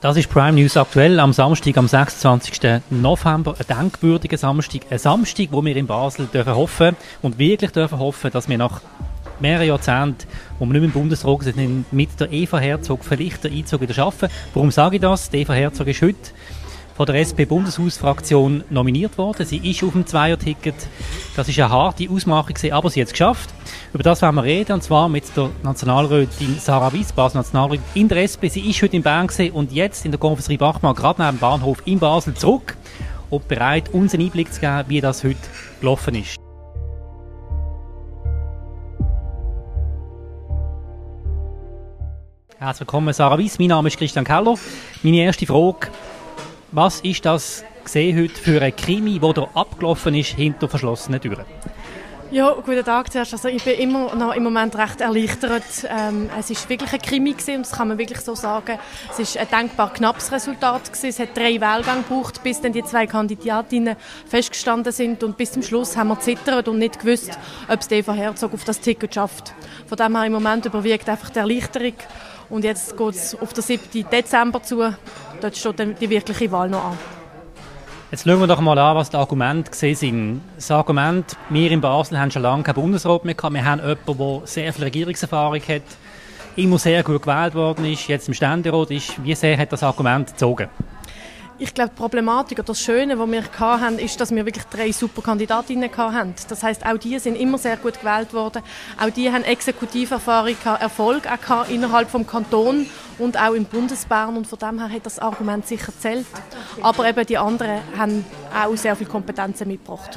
Das ist Prime News aktuell am Samstag, am 26. November. Ein denkwürdiger Samstag. Ein Samstag, wo wir in Basel dürfen hoffen und wirklich dürfen hoffen, dass wir nach mehreren Jahrzehnten, wo wir nicht mehr im Bundesrat sind, mit der Eva Herzog vielleicht den Einzug wieder schaffen. Warum sage ich das? Die Eva Herzog ist heute von der SP-Bundeshausfraktion nominiert worden. Sie ist auf dem Zweierticket. Das ist eine harte Ausmachung, aber sie hat es geschafft. Über das werden wir reden, und zwar mit der Nationalrätin Sarah Weiss, Basel Nationalrätin in der SP. Sie ist heute in Bern und jetzt in der Konferenz Bachmann, gerade neben dem Bahnhof in Basel, zurück und bereit, uns einen Einblick zu geben, wie das heute gelaufen ist. Herzlich willkommen, Sarah Weiss. Mein Name ist Christian Keller. Meine erste Frage, was ist das gesehen heute für ein Krimi, der da abgelaufen ist hinter verschlossenen Türen? Ja, guten Tag zuerst. Also ich bin immer noch im Moment recht erleichtert. Ähm, es ist wirklich ein Krimi gewesen, und das kann man wirklich so sagen. Es ist ein denkbar knappes Resultat gewesen. Es hat drei Wahlgänge gebraucht, bis dann die zwei Kandidatinnen festgestanden sind und bis zum Schluss haben wir zittert und nicht gewusst, ob es Eva Herzog auf das Ticket schafft. Von dem her im Moment überwiegt einfach die Erleichterung und jetzt geht es auf den 7. Dezember zu. Dort steht dann die wirkliche Wahl noch an. Jetzt schauen wir doch mal an, was die Argumente sind. Das Argument, wir in Basel haben schon lange keinen Bundesrat mehr gehabt. Wir haben jemanden, der sehr viel Regierungserfahrung hat, immer sehr gut gewählt worden ist, jetzt im Ständerat ist. Wie sehr hat das Argument gezogen? Ich glaube, die Problematik oder das Schöne, was wir hatten, ist, dass wir wirklich drei super Kandidatinnen hatten. Das heißt, auch die sind immer sehr gut gewählt worden. Auch die haben Exekutiverfahrung, Erfolg auch innerhalb des Kantons und auch im Bundesbahn. Und von dem her hat das Argument sicher zählt. Aber eben die anderen haben auch sehr viel Kompetenzen mitgebracht.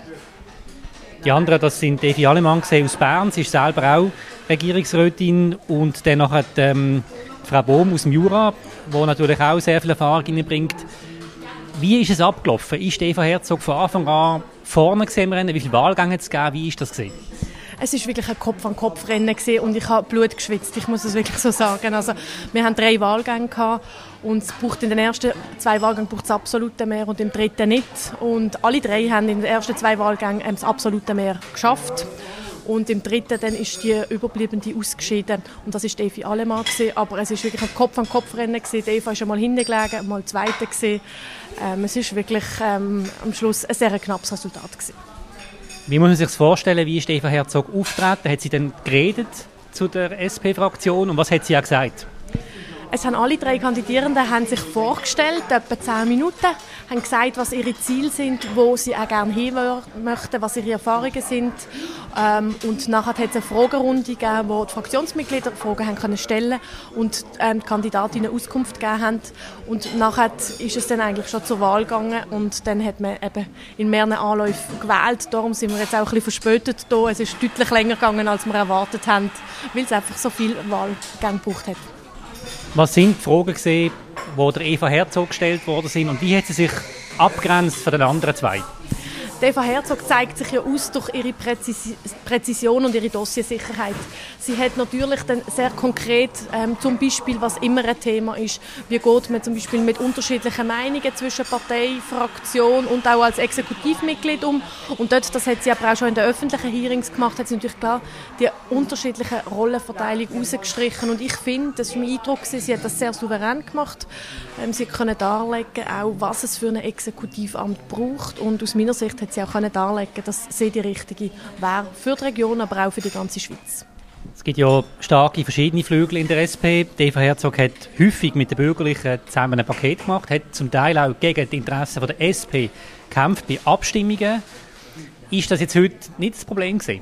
Die anderen, das sind Evi Alemann aus Bern. Sie ist selber auch Regierungsrätin. Und dann noch ähm, Frau Bohm aus dem Jura, die natürlich auch sehr viel Erfahrung bringt. Wie ist es abgelaufen? Ist Eva Herzog von Anfang an vorne im Rennen? Wie viele Wahlgänge hat es gegeben? Wie ist das gesehen? Es ist wirklich ein Kopf-an-Kopf-Rennen und ich habe Blut geschwitzt, ich muss es wirklich so sagen. Also, wir haben drei Wahlgänge gehabt und es braucht in den ersten zwei Wahlgängen braucht es absolute Mehr und im dritten nicht. Und alle drei haben in den ersten zwei Wahlgängen das absolute Mehr geschafft. Und im dritten dann ist die Überbliebene ausgeschieden. Und das war Evi Alemann. Gewesen. Aber es war wirklich ein Kopf-an-Kopf-Rennen. Eva ist einmal hinten gelegen, einmal Zweite. Ähm, es war wirklich ähm, am Schluss ein sehr knappes Resultat. Gewesen. Wie muss man sich das vorstellen? Wie ist Eva Herzog auftreten? Hat sie dann geredet zu der SP-Fraktion und was hat sie ja gesagt? Es haben alle drei Kandidierenden haben sich vorgestellt, etwa zehn Minuten, haben gesagt, was ihre Ziele sind, wo sie auch gerne hin möchten, was ihre Erfahrungen sind. Ähm, und nachher hat es eine Fragerunde gegeben, wo die Fraktionsmitglieder Fragen haben können stellen und ähm, die Kandidatinnen Auskunft gegeben haben. Und nachher ist es dann eigentlich schon zur Wahl gegangen und dann hat man eben in mehreren Anläufen gewählt. Darum sind wir jetzt auch ein bisschen verspätet hier. Es ist deutlich länger gegangen, als wir erwartet haben, weil es einfach so viel Wahlgänge gebraucht hat. Was sind die Fragen gesehen, die der Eva Herzog gestellt worden sind und wie hat sie sich abgrenzt von den anderen zwei? Eva Herzog zeigt sich ja aus durch ihre Präzis Präzision und ihre Dossiersicherheit. Sie hat natürlich dann sehr konkret, ähm, zum Beispiel, was immer ein Thema ist, wie geht man zum Beispiel mit unterschiedlichen Meinungen zwischen Partei, Fraktion und auch als Exekutivmitglied um. Und dort, das hat sie aber auch schon in den öffentlichen Hearings gemacht, hat sie natürlich klar die unterschiedliche Rollenverteilung rausgestrichen. Und ich finde, das war mein Eindruck, sie hat das sehr souverän gemacht. Ähm, sie können darlegen, auch was es für ein Exekutivamt braucht. Und aus meiner Sicht hat hat sie auch können darlegen dass sie die richtige wäre für die Region, aber auch für die ganze Schweiz. Es gibt ja starke verschiedene Flügel in der SP. Eva Herzog hat häufig mit den Bürgerlichen zusammen ein Paket gemacht, hat zum Teil auch gegen die Interessen der SP gekämpft bei Abstimmungen. Ist das jetzt heute nicht das Problem gewesen?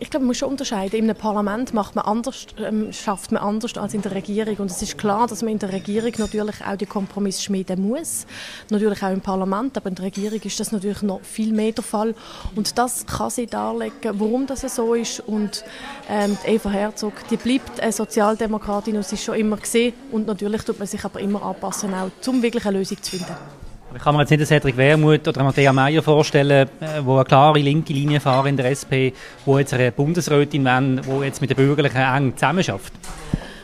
Ich glaube, man muss schon unterscheiden. Einem Parlament macht man anders, ähm, schafft man anders als in der Regierung. Und es ist klar, dass man in der Regierung natürlich auch die Kompromisse schmieden muss. Natürlich auch im Parlament, aber in der Regierung ist das natürlich noch viel mehr der Fall. Und das kann sie darlegen, warum das so ist. Und ähm, Eva Herzog, die bleibt eine Sozialdemokratin und sie ist schon immer gesehen. Und natürlich tut man sich aber immer anpassen, auch um wirklich eine Lösung zu finden. Ich kann mir jetzt nicht einen Cedric Wermuth oder Matthäa Meyer vorstellen, äh, wo eine klare linke Linie fahren in der SP, wo jetzt eine Bundesrätin wollen, die jetzt mit den Bürgerlichen eng zusammenarbeitet.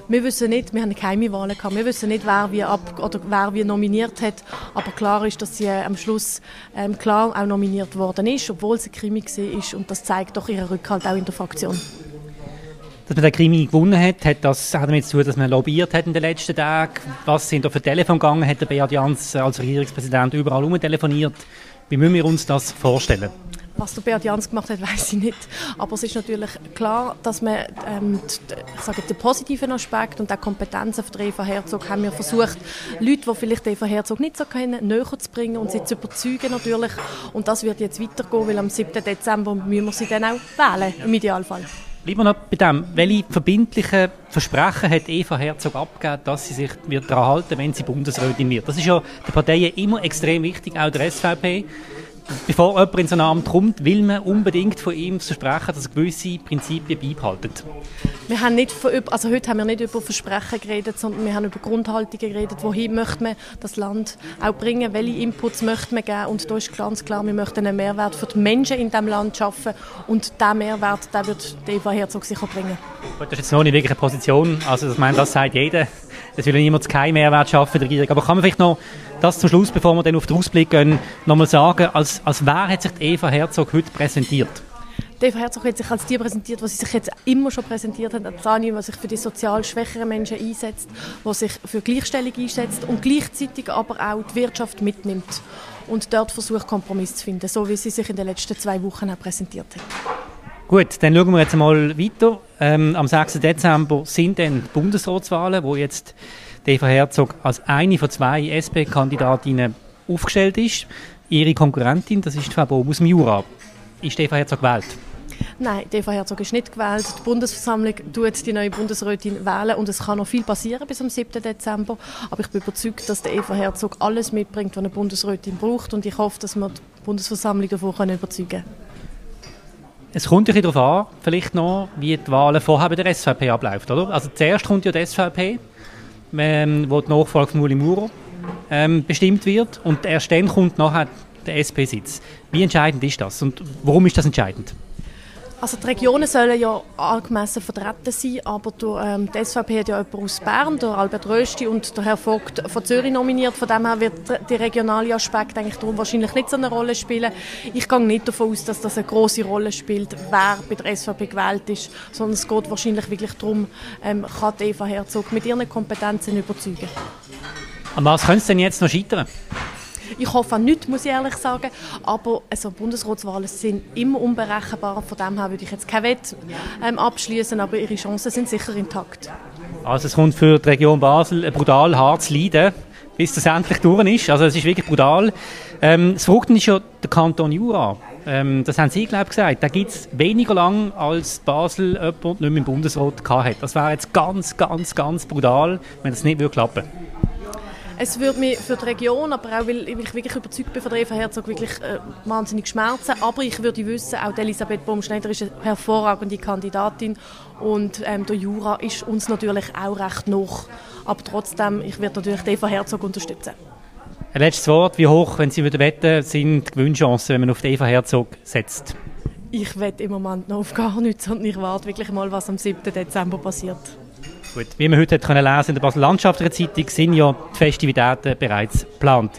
Wir wissen nicht, wir haben keine Wahlen gehabt, wir wissen nicht, wer wie, ab, oder wer wie nominiert hat, aber klar ist, dass sie äh, am Schluss ähm, klar auch nominiert worden ist, obwohl sie Krimi war und das zeigt doch ihren Rückhalt auch in der Fraktion. Dass man den Krimi gewonnen hat, hat das auch damit zu tun, dass man lobbyiert hat in den letzten Tagen. Was sind da für Telefon gegangen? Hat der Beat Jans als Regierungspräsident überall telefoniert? Wie müssen wir uns das vorstellen? Was der Beat Jans gemacht hat, weiß ich nicht. Aber es ist natürlich klar, dass wir ähm, ich sage, den positiven Aspekt und die Kompetenzen von Eva Herzog haben wir versucht, Leute, die vielleicht Eva Herzog nicht so kennen, näher zu bringen und sie zu überzeugen natürlich. Und das wird jetzt weitergehen, weil am 7. Dezember müssen wir sie dann auch wählen, im Idealfall. Bleiben wir noch bei dem. Welche verbindlichen Versprechen hat Eva Herzog abgegeben, dass sie sich wird daran halten wenn sie Bundesrätin wird? Das ist ja der Partei immer extrem wichtig, auch der SVP bevor jemand in so ein Amt kommt, will man unbedingt von ihm versprechen, dass er gewisse Prinzipien beibehaltet. Wir haben nicht von, also heute haben wir nicht über Versprechen geredet, sondern wir haben über Grundhaltungen geredet. Wohin möchte man das Land auch bringen? Welche Inputs möchte man geben? Und da ist ganz klar, wir möchten einen Mehrwert für die Menschen in diesem Land schaffen. Und diesen Mehrwert, den wird Eva Herzog sicher bringen. Das ist jetzt noch nicht wirklich eine Position. Also, ich meine, das sagt jeder. Es will niemand keinen Mehrwert schaffen der Regierung. Aber kann man vielleicht noch das zum Schluss, bevor wir dann auf den Ausblick gehen, nochmal sagen, als, als wer hat sich Eva Herzog heute präsentiert? Eva Herzog hat sich als die präsentiert, was sie sich jetzt immer schon präsentiert hat, als eine, die sich für die sozial schwächeren Menschen einsetzt, die sich für Gleichstellung einsetzt und gleichzeitig aber auch die Wirtschaft mitnimmt und dort versucht, Kompromiss zu finden, so wie sie sich in den letzten zwei Wochen auch präsentiert hat. Gut, dann schauen wir jetzt mal weiter. Ähm, am 6. Dezember sind dann die Bundesratswahlen, wo jetzt Eva Herzog als eine von zwei SP-Kandidatinnen aufgestellt ist. Ihre Konkurrentin, das ist Frau aus dem Jura. Ist Eva Herzog gewählt? Nein, Eva Herzog ist nicht gewählt. Die Bundesversammlung tut die neue Bundesrätin wählen und es kann noch viel passieren bis am 7. Dezember. Aber ich bin überzeugt, dass der Eva Herzog alles mitbringt, was eine Bundesrätin braucht und ich hoffe, dass wir die Bundesversammlung davon überzeugen können. Es kommt ein bisschen darauf an, vielleicht noch, wie die Wahlen vorher bei der SVP abläuft, oder? Also zuerst kommt ja die SVP, ähm, wo die Nachfolge von Uli Maurer ähm, bestimmt wird und erst dann kommt nachher der SP-Sitz. Wie entscheidend ist das und warum ist das entscheidend? Also die Regionen sollen ja angemessen vertreten sein, aber der, ähm, die SVP hat ja jemanden aus Bern, der Albert Rösti und der Herr Vogt von Zürich nominiert. Von dem her wird der regionale Aspekt eigentlich darum wahrscheinlich nicht so eine Rolle spielen. Ich gehe nicht davon aus, dass das eine große Rolle spielt, wer bei der SVP gewählt ist, sondern es geht wahrscheinlich wirklich darum, ähm, kann Eva Herzog mit ihren Kompetenzen überzeugen. An was könnte es denn jetzt noch scheitern? Ich hoffe an nichts, muss ich ehrlich sagen. Aber also, Bundesratswahlen sind immer unberechenbar. Von dem her würde ich jetzt kein Wett ähm, abschließen, aber ihre Chancen sind sicher intakt. Also es kommt für die Region Basel ein brutal hartes Leiden, bis das endlich durch ist. Also es ist wirklich brutal. Ähm, das Verrückte ist ja der Kanton Jura. Ähm, das haben Sie, glaube ich, gesagt. Da gibt es weniger lang, als Basel jemand nicht mehr im Bundesrat hatte. Das wäre jetzt ganz, ganz, ganz brutal, wenn das nicht klappen würde. Es würde mich für die Region, aber auch weil ich wirklich überzeugt bin von der Eva Herzog, wirklich äh, wahnsinnig schmerzen. Aber ich würde wissen, auch Elisabeth Baumschneider ist eine hervorragende Kandidatin und ähm, der Jura ist uns natürlich auch recht noch. Aber trotzdem, ich werde natürlich die Eva Herzog unterstützen. Ein letztes Wort. Wie hoch, wenn Sie wetten, sind die Gewinnchancen, wenn man auf Eva Herzog setzt? Ich wette im Moment noch auf gar nichts und ich warte wirklich mal, was am 7. Dezember passiert. Gut, wie wir heute können lesen in der Basel Landschaftlichen Zeitung, sind ja die Festivitäten bereits geplant.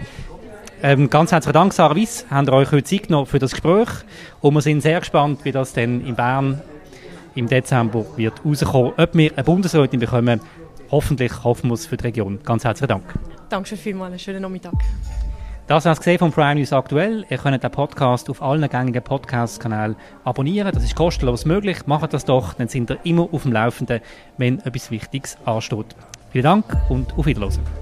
Ähm, ganz herzlichen Dank, Sarah Weiss, habt ihr euch heute Zeit genommen für das Gespräch und wir sind sehr gespannt, wie das dann in Bern im Dezember wird rauskommen. Ob wir eine Bundesrätin bekommen, hoffentlich hoffen wir es für die Region. Ganz herzlichen Dank. Danke vielmals, einen schönen Nachmittag. Das hast gesehen von Prime News aktuell. Ihr könnt den Podcast auf allen gängigen Podcast-Kanälen abonnieren. Das ist kostenlos möglich. Macht das doch, dann sind ihr immer auf dem Laufenden, wenn etwas Wichtiges ansteht. Vielen Dank und auf Wiedersehen.